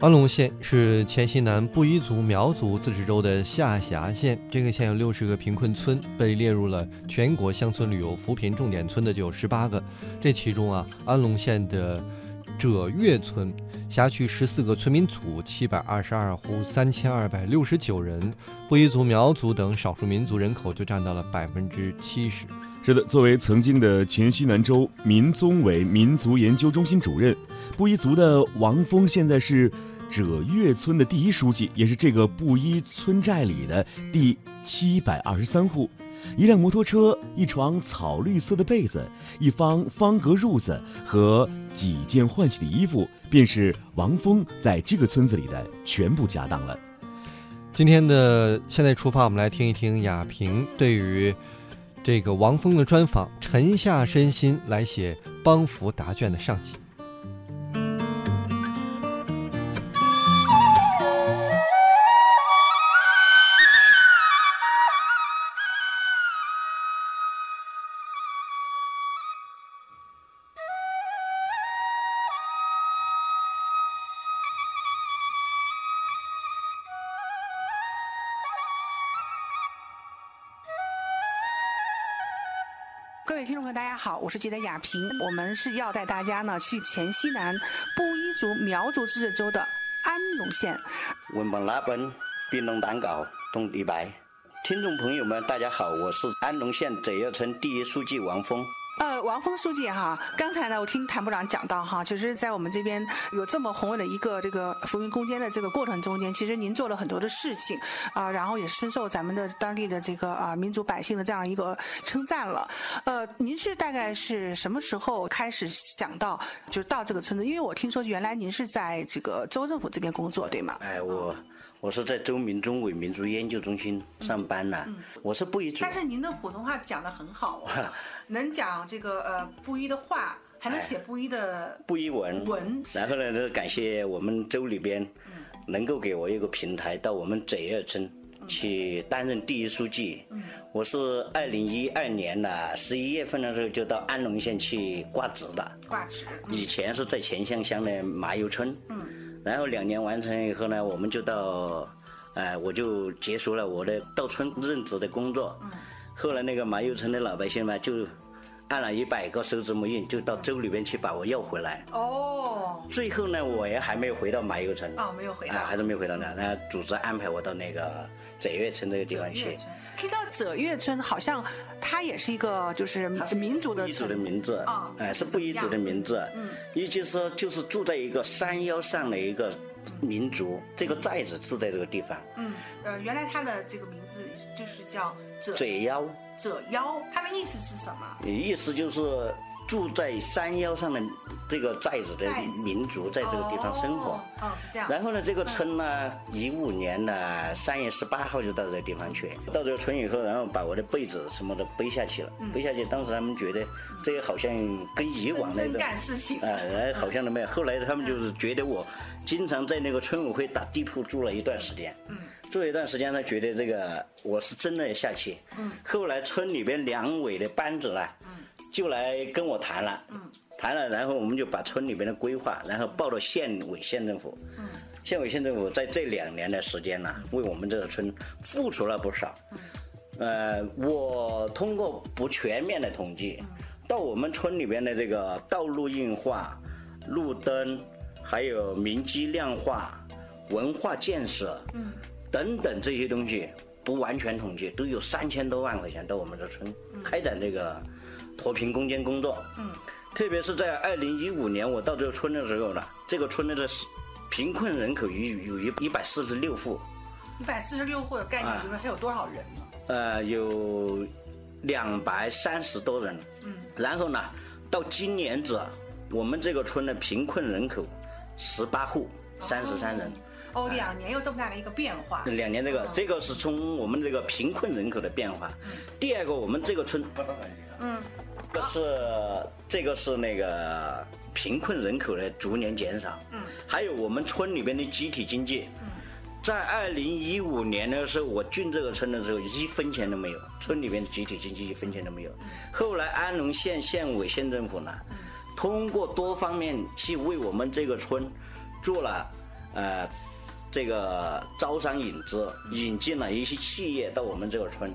安龙县是黔西南布依族苗族自治州的下辖县。这个县有六十个贫困村，被列入了全国乡村旅游扶贫重点村的就有十八个。这其中啊，安龙县的者岳村辖区十四个村民组，七百二十二户，三千二百六十九人，布依族、苗族等少数民族人口就占到了百分之七十。是的，作为曾经的黔西南州民宗委民族研究中心主任，布依族的王峰现在是。者岳村的第一书记，也是这个布依村寨里的第七百二十三户。一辆摩托车、一床草绿色的被子、一方方格褥子和几件换洗的衣服，便是王峰在这个村子里的全部家当了。今天的现在出发，我们来听一听亚平对于这个王峰的专访，沉下身心来写帮扶答卷的上集。各位听众朋友，大家好，我是记者亚平。我们是要带大家呢去黔西南布依族苗族自治州的安龙县。文本拉本并龙胆稿东李白。听众朋友们，大家好，我是安龙县折腰村第一书记王峰。呃，王峰书记哈，刚才呢，我听谭部长讲到哈，就是在我们这边有这么宏伟的一个这个扶贫攻坚的这个过程中间，其实您做了很多的事情啊，然后也深受咱们的当地的这个啊民族百姓的这样一个称赞了。呃，您是大概是什么时候开始想到就是到这个村子？因为我听说原来您是在这个州政府这边工作，对吗？哎，我。我是在周民中委民族研究中心上班呢，我是布依族。但是您的普通话讲得很好啊，能讲这个呃布依的话，还能写布依的布依文。文。然后呢，就感谢我们州里边，能够给我一个平台，到我们者岳村去担任第一书记。我是二零一二年呢十一月份的时候就到安龙县去挂职的。挂职。以前是在钱乡乡的麻油村。嗯。然后两年完成以后呢，我们就到，哎，我就结束了我的到村任职的工作。嗯。后来那个麻油村的老百姓嘛，就按了一百个手指模印，就到州里边去把我要回来。哦。最后呢，我也还没有回到麻油村。哦，没有回来。啊，还是没有回到那，然后组织安排我到那个者月村这个地方去。听到者月村，好像它也是一个就是民族的。布依族的名字。啊。哎，是布依族的名字。嗯。也就是说，就是住在一个山腰上的一个民族，这个寨子住在这个地方。嗯，呃，原来它的这个名字就是叫者者腰。者腰，它的意思是什么？意思就是。住在山腰上的这个寨子的民族，在这个地方生活。哦，是这样。然后呢，这个村呢，一五年呢三月十八号就到这个地方去。到这个村以后，然后把我的被子什么的背下去了。背下去，当时他们觉得这个好像跟以往那种干事情。哎，好像都没有。后来他们就是觉得我经常在那个村委会打地铺住了一段时间。嗯。住了一段时间呢，觉得这个我是真的要下去。嗯。后来村里边两委的班子呢。就来跟我谈了，嗯谈了，然后我们就把村里边的规划，然后报到县委县政府。县委县政府在这两年的时间呢，为我们这个村付出了不少。呃，我通过不全面的统计，到我们村里边的这个道路硬化、路灯，还有民居亮化、文化建设，等等这些东西，不完全统计，都有三千多万块钱到我们这村开展这个。脱贫攻坚工作，嗯，特别是在二零一五年我到这个村的时候呢，这个村的这贫困人口有有一一百四十六户，一百四十六户的概念就是它有多少人呢？呃，有两百三十多人，嗯，然后呢，到今年止，我们这个村的贫困人口十八户，三十三人。哦，两年又这么大的一个变化。两年这个，这个是从我们这个贫困人口的变化。第二个，我们这个村，嗯。这是这个是那个贫困人口的逐年减少，嗯，还有我们村里边的集体经济，嗯，在二零一五年的时候，我进这个村的时候一分钱都没有，村里边的集体经济一分钱都没有。后来安龙县县委县政府呢，通过多方面去为我们这个村做了呃，这个招商引资，引进了一些企业到我们这个村，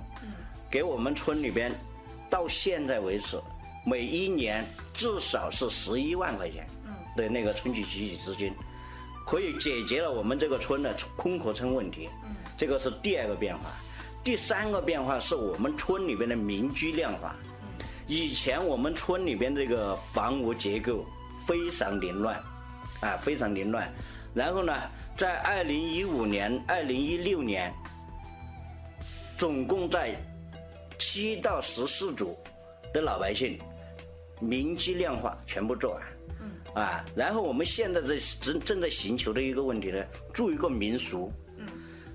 给我们村里边到现在为止，每一年至少是十一万块钱的那个村级集体资金，可以解决了我们这个村的空壳村问题。这个是第二个变化。第三个变化是我们村里边的民居量化。以前我们村里边这个房屋结构非常凌乱，啊，非常凌乱。然后呢，在二零一五年、二零一六年，总共在七到十四组的老百姓民基量化全部做完。嗯。啊，然后我们现在在正正在寻求的一个问题呢，做一个民俗。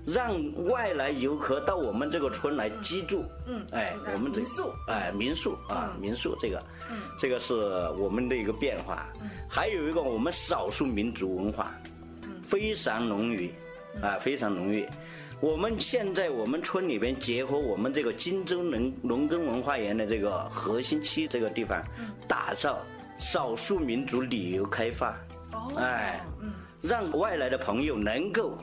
让外来游客到我们这个村来居住，嗯，哎，我们这民宿，哎，民宿啊，民宿这个，嗯，这个是我们的一个变化，嗯，还有一个我们少数民族文化，嗯，非常浓郁，啊，非常浓郁。我们现在我们村里边结合我们这个荆州农农耕文化园的这个核心区这个地方，打造少数民族旅游开发，哦，哎，嗯，让外来的朋友能够。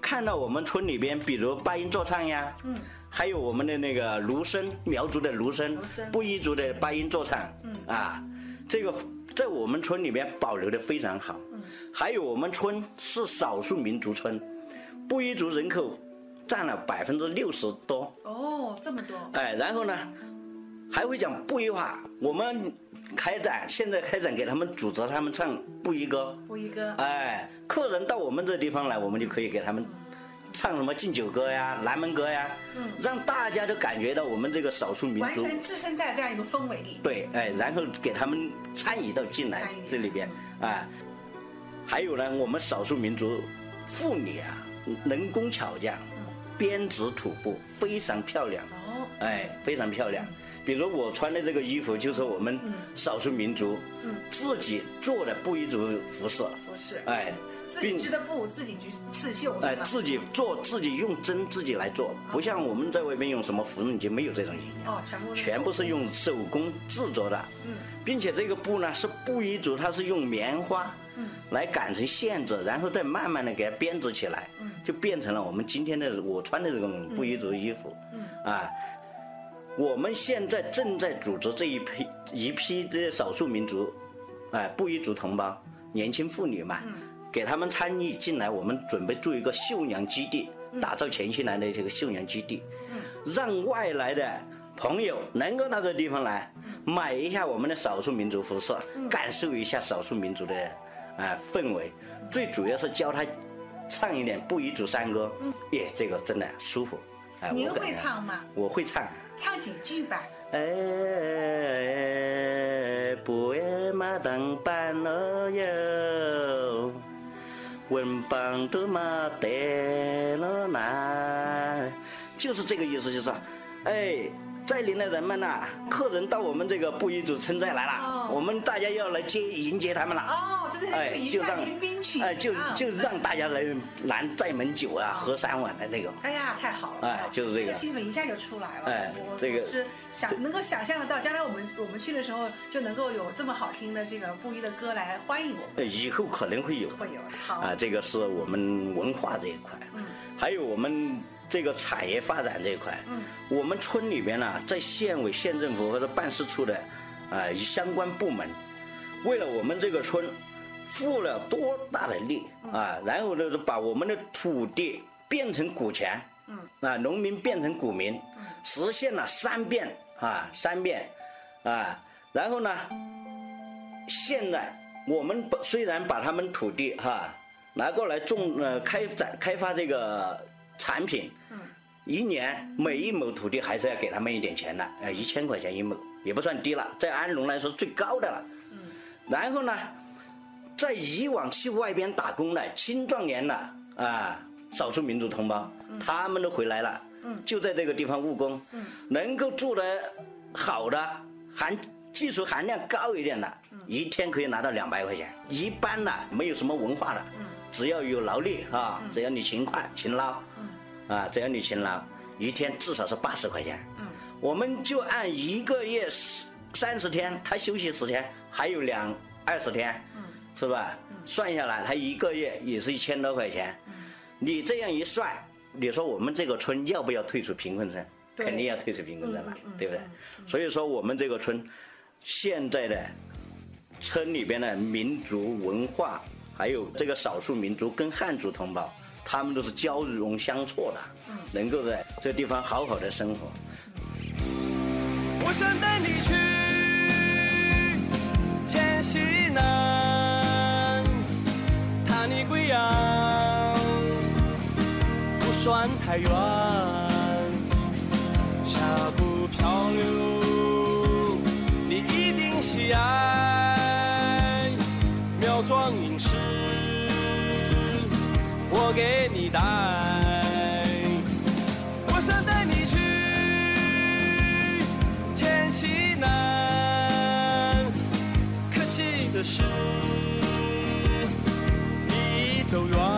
看到我们村里边，比如八音坐唱呀，嗯，还有我们的那个芦笙苗族的芦笙，布依族的八音坐唱，嗯。啊，这个在我们村里面保留的非常好。嗯，还有我们村是少数民族村，布依族人口占了百分之六十多。哦，这么多。哎，然后呢，还会讲布依话。我们开展现在开展给他们组织他们唱布依歌。布依歌。哎，客人到我们这地方来，我们就可以给他们。唱什么敬酒歌呀、南门歌呀，嗯，让大家都感觉到我们这个少数民族完全置身在这样一个氛围里。对，哎，然后给他们参与到进来这里边，啊，还有呢，我们少数民族妇女啊，能工巧匠，编织土布非常漂亮。哦，哎，非常漂亮。比如我穿的这个衣服，就是我们少数民族自己做的布依族服饰。服饰，哎。自己织的布自己去刺绣，哎，自己做，自己用针自己来做，不像我们在外面用什么缝纫机，没有这种经验。哦，全部全部是用手工制作的。嗯，并且这个布呢是布依族，它是用棉花，嗯，来擀成线子，然后再慢慢的给它编织起来，嗯，就变成了我们今天的我穿的这种布依族衣服。嗯，啊，我们现在正在组织这一批一批的少数民族，哎，布依族同胞，年轻妇女们。给他们参与进来，我们准备做一个绣娘基地，打造前西南的这个绣娘基地，让外来的朋友能够到这地方来买一下我们的少数民族服饰，感受一下少数民族的啊氛围。最主要是教他唱一点布依族山歌，耶，这个真的舒服。您会唱吗？我会唱。唱几句吧。哎，不夜马当班了哟。文邦的嘛得了难，就是这个意思，就是，哎。这里的人们呐，客人到我们这个布依族村寨来了，我们大家要来接迎接他们了。哦，这是一个迎宾曲。哎，就就让大家来拦寨门酒啊，喝三碗的那个。哎呀，太好了！哎，就是这个气氛一下就出来了。哎，这个是想能够想象得到，将来我们我们去的时候就能够有这么好听的这个布衣的歌来欢迎我们。以后可能会有。会有。好。啊，这个是我们文化这一块。嗯。还有我们。这个产业发展这一块，嗯，我们村里边呢，在县委、县政府或者办事处的，啊，相关部门，为了我们这个村，付了多大的力啊！然后呢，把我们的土地变成股权，嗯，啊，农民变成股民，实现了三变啊，三变，啊，然后呢，现在我们虽然把他们土地哈拿过来种呃开展开发这个。产品，嗯，一年每一亩土地还是要给他们一点钱的，呃，一千块钱一亩也不算低了，在安龙来说最高的了。嗯，然后呢，在以往去外边打工的青壮年的啊，少数民族同胞，他们都回来了，嗯，就在这个地方务工，嗯，能够做得好的，含技术含量高一点的，一天可以拿到两百块钱。一般的没有什么文化的，嗯，只要有劳力啊，只要你勤快勤劳。啊，只要你勤劳，一天至少是八十块钱。嗯，我们就按一个月三十天，他休息十天，还有两二十天。嗯，是吧？算下来，他一个月也是一千多块钱。你这样一算，你说我们这个村要不要退出贫困村？肯定要退出贫困村了，对不对？所以说，我们这个村现在的村里边的民族文化，还有这个少数民族跟汉族同胞，他们都是交融相错的，能够在这地方好好的生活。想带你去黔西南，踏你贵阳，不算太远。峡谷漂流，你一定喜爱。苗壮饮食，我给你带。的是你已走远，